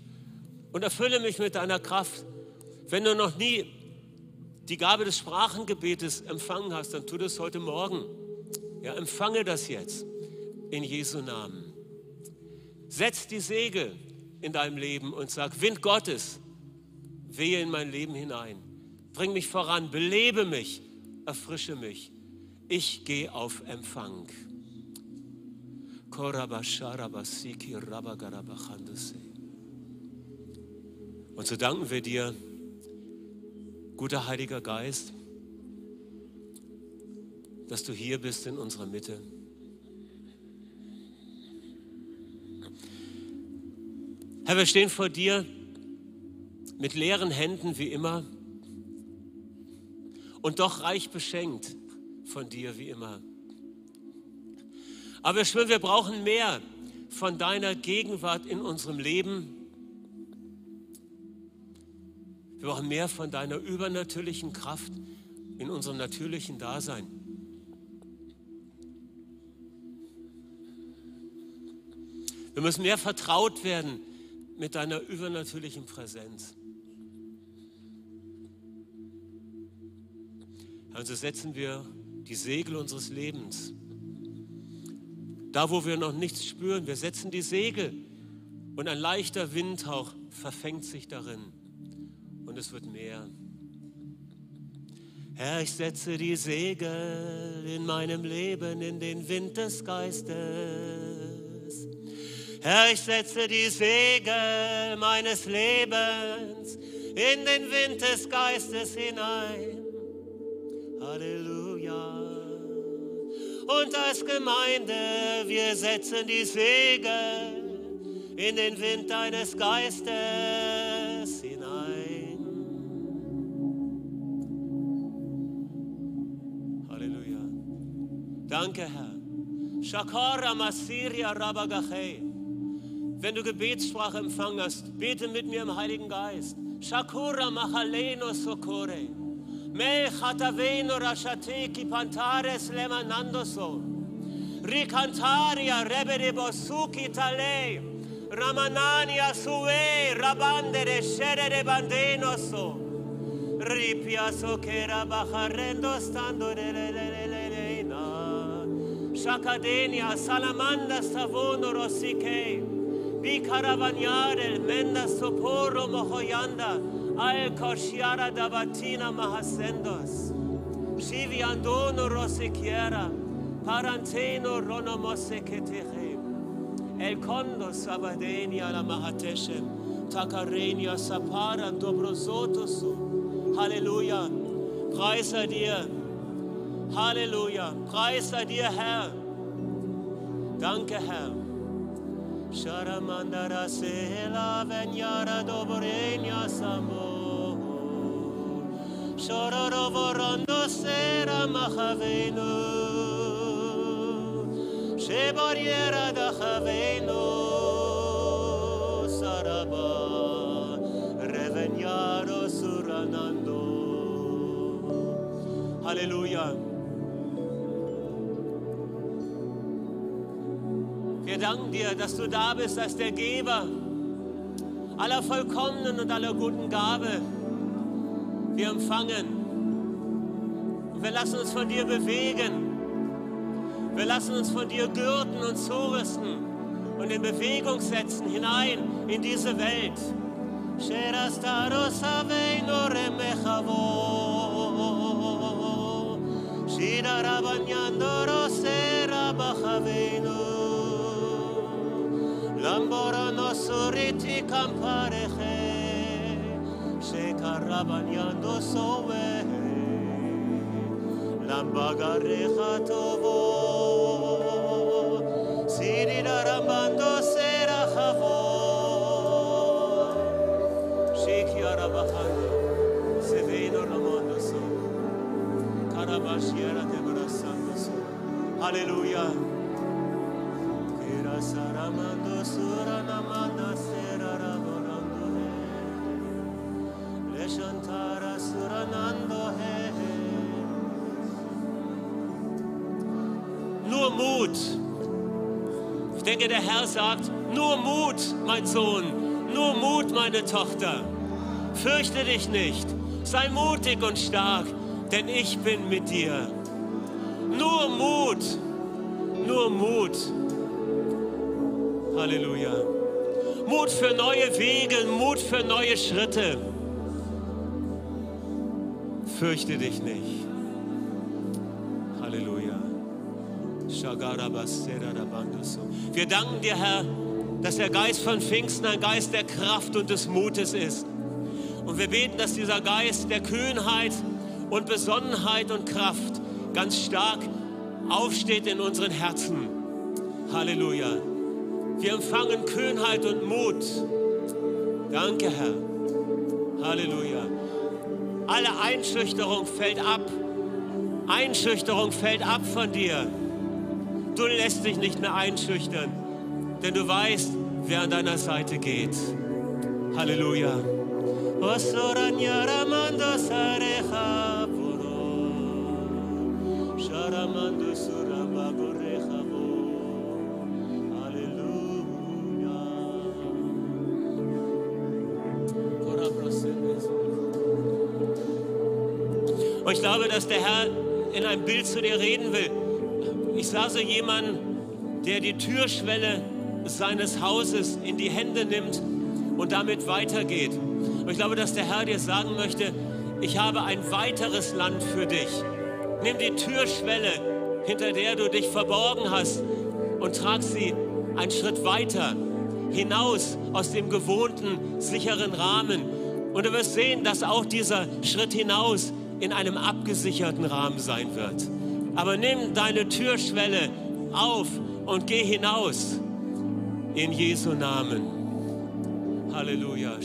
und erfülle mich mit deiner Kraft. Wenn du noch nie die Gabe des Sprachengebetes empfangen hast, dann tu das heute Morgen. Ja, empfange das jetzt in Jesu Namen. Setz die Segel in deinem Leben und sag, Wind Gottes, wehe in mein Leben hinein. Bring mich voran, belebe mich, erfrische mich. Ich gehe auf Empfang. Und so danken wir dir, guter Heiliger Geist, dass du hier bist in unserer Mitte. Herr, wir stehen vor dir mit leeren Händen wie immer und doch reich beschenkt von dir wie immer. Aber wir schwören, wir brauchen mehr von deiner Gegenwart in unserem Leben. Wir brauchen mehr von deiner übernatürlichen Kraft in unserem natürlichen Dasein. Wir müssen mehr vertraut werden mit deiner übernatürlichen Präsenz. Also setzen wir die Segel unseres Lebens. Da, wo wir noch nichts spüren, wir setzen die Segel und ein leichter Windhauch verfängt sich darin und es wird mehr. Herr, ich setze die Segel in meinem Leben in den Wind des Geistes. Herr, ich setze die Segel meines Lebens in den Wind des Geistes hinein. Halleluja. Und als Gemeinde, wir setzen die Segel in den Wind deines Geistes hinein. Halleluja. Danke, Herr. Shakara Masiria Rabagachei. Wenn du Gebetssprache empfangen hast, bete mit mir im Heiligen Geist. Shakura Machaleno Sokore. Me chataveno rashate ki pantares lemanandoso. Ricantaria rebere bosuki tale. Ramanania sue rabandere scerere bandenoso. Ripiaso che rabajarendo stando. Shakadenia salamanda stavono rossike. Bicaravagnare menda soporo mohoyanda. Al Koshiara Dabatina Mahasendos, Shivi Andono Rosikiera, Paranteno Ronomoseketeche, El Kondo Sabadenia la Mahateshem, Takarenia Sapara Dobrosotosu. Halleluja. Preis sei dir. Halleluja. Preis sei dir, Herr. Danke, Herr. Sharamandara Sela Venyara Dobrenya Samo Shororovorando Sera Machavenu Shebariera da Chavenu Saraba Revenyaro Suranando. Hallelujah. Wir danken dir, dass du da bist als der Geber aller vollkommenen und aller guten Gabe. Wir empfangen und wir lassen uns von dir bewegen. Wir lassen uns von dir gürten und zurüsten und in Bewegung setzen hinein in diese Welt. Shira rabagnando rosera bachavenu Tamborono suriti campareje, shekarabanando sowe, lambagareja tovo, siridarambando serajavo, shekiarabajando, se vino ramondo so, carabashiera de brazando so. Hallelujah. Nur Mut. Ich denke, der Herr sagt, nur Mut, mein Sohn, nur Mut, meine Tochter. Fürchte dich nicht, sei mutig und stark, denn ich bin mit dir. Nur Mut, nur Mut. Halleluja. Mut für neue Wege, Mut für neue Schritte. Fürchte dich nicht. Halleluja. Wir danken dir, Herr, dass der Geist von Pfingsten ein Geist der Kraft und des Mutes ist. Und wir beten, dass dieser Geist der Kühnheit und Besonnenheit und Kraft ganz stark aufsteht in unseren Herzen. Halleluja. Wir empfangen Kühnheit und Mut. Danke, Herr. Halleluja. Alle Einschüchterung fällt ab. Einschüchterung fällt ab von dir. Du lässt dich nicht mehr einschüchtern, denn du weißt, wer an deiner Seite geht. Halleluja. Ich glaube, dass der Herr in einem Bild zu dir reden will. Ich sah so jemanden, der die Türschwelle seines Hauses in die Hände nimmt und damit weitergeht. Und ich glaube, dass der Herr dir sagen möchte, ich habe ein weiteres Land für dich. Nimm die Türschwelle, hinter der du dich verborgen hast, und trag sie einen Schritt weiter, hinaus aus dem gewohnten, sicheren Rahmen. Und du wirst sehen, dass auch dieser Schritt hinaus in einem abgesicherten Rahmen sein wird. Aber nimm deine Türschwelle auf und geh hinaus. In Jesu Namen. Halleluja.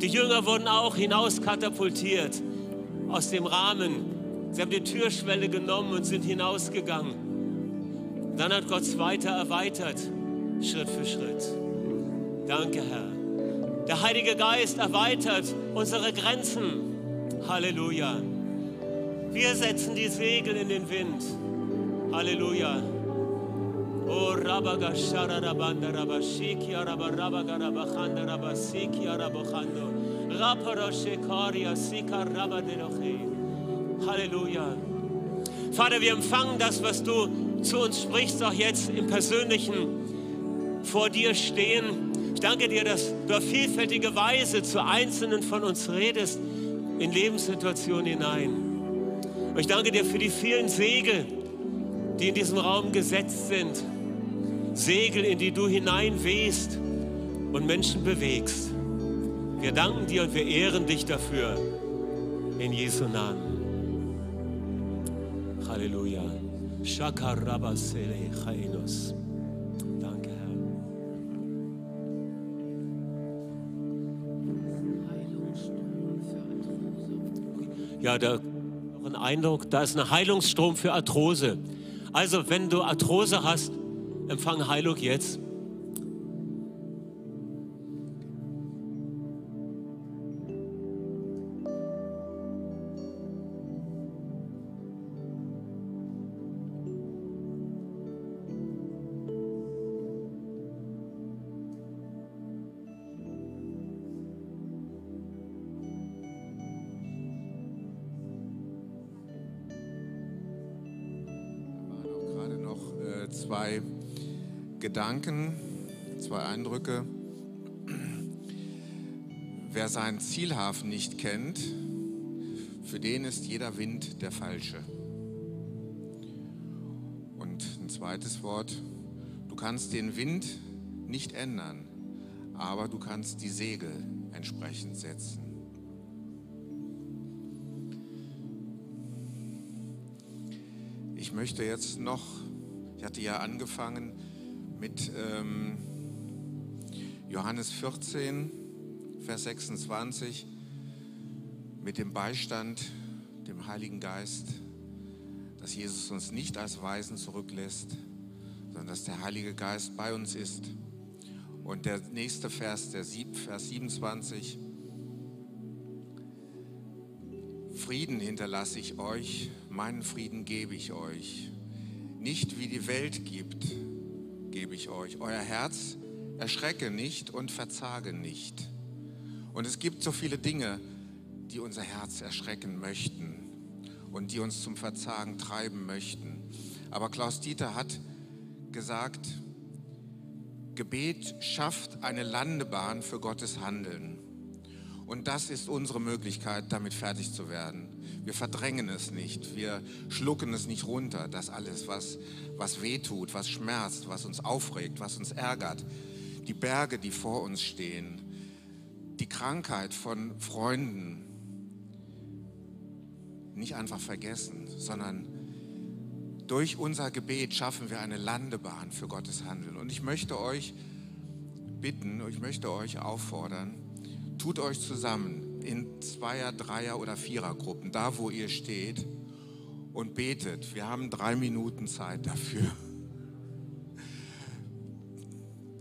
Die Jünger wurden auch hinaus katapultiert aus dem Rahmen. Sie haben die Türschwelle genommen und sind hinausgegangen. Dann hat Gott es weiter erweitert, Schritt für Schritt. Danke, Herr. Der Heilige Geist erweitert unsere Grenzen. Halleluja. Wir setzen die Segel in den Wind. Halleluja. Oh Rabaga Shararabanda Rabashiki Arabarabaga Rabachanda Rabasiki Arabochando. Rapara Sika Rabaderoche. Halleluja. Vater, wir empfangen das, was du zu uns sprichst, auch jetzt im Persönlichen vor dir stehen. Ich danke dir, dass du auf vielfältige Weise zu Einzelnen von uns redest, in Lebenssituationen hinein. Und ich danke dir für die vielen Segel, die in diesem Raum gesetzt sind. Segel, in die du hineinwehst und Menschen bewegst. Wir danken dir und wir ehren dich dafür. In Jesu Namen. Halleluja. Shakarabasele Chainos. Ja, da noch ein Eindruck, da ist ein Heilungsstrom für Arthrose. Also, wenn du Arthrose hast, empfang Heilung jetzt.
Zwei Gedanken, zwei Eindrücke. Wer seinen Zielhafen nicht kennt, für den ist jeder Wind der falsche. Und ein zweites Wort, du kannst den Wind nicht ändern, aber du kannst die Segel entsprechend setzen. Ich möchte jetzt noch ich hatte ja angefangen mit, ähm, Johannes 14, Vers 26, mit dem Beistand, dem Heiligen Geist, dass Jesus uns nicht als Weisen zurücklässt, sondern dass der Heilige Geist bei uns ist. Und der nächste Vers, der Sieb, Vers 27, Frieden hinterlasse ich euch, meinen Frieden gebe ich euch. Nicht wie die Welt gibt, gebe ich euch. Euer Herz erschrecke nicht und verzage nicht. Und es gibt so viele Dinge, die unser Herz erschrecken möchten und die uns zum Verzagen treiben möchten. Aber Klaus Dieter hat gesagt, Gebet schafft eine Landebahn für Gottes Handeln. Und das ist unsere Möglichkeit, damit fertig zu werden. Wir verdrängen es nicht, wir schlucken es nicht runter, das alles, was, was wehtut, was schmerzt, was uns aufregt, was uns ärgert. Die Berge, die vor uns stehen, die Krankheit von Freunden, nicht einfach vergessen, sondern durch unser Gebet schaffen wir eine Landebahn für Gottes Handeln. Und ich möchte euch bitten, ich möchte euch auffordern, tut euch zusammen in Zweier-, Dreier- oder Vierergruppen, da wo ihr steht, und betet. Wir haben drei Minuten Zeit dafür.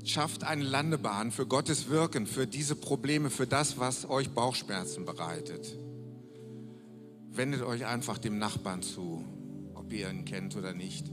Schafft eine Landebahn für Gottes Wirken, für diese Probleme, für das, was euch Bauchschmerzen bereitet. Wendet euch einfach dem Nachbarn zu, ob ihr ihn kennt oder nicht.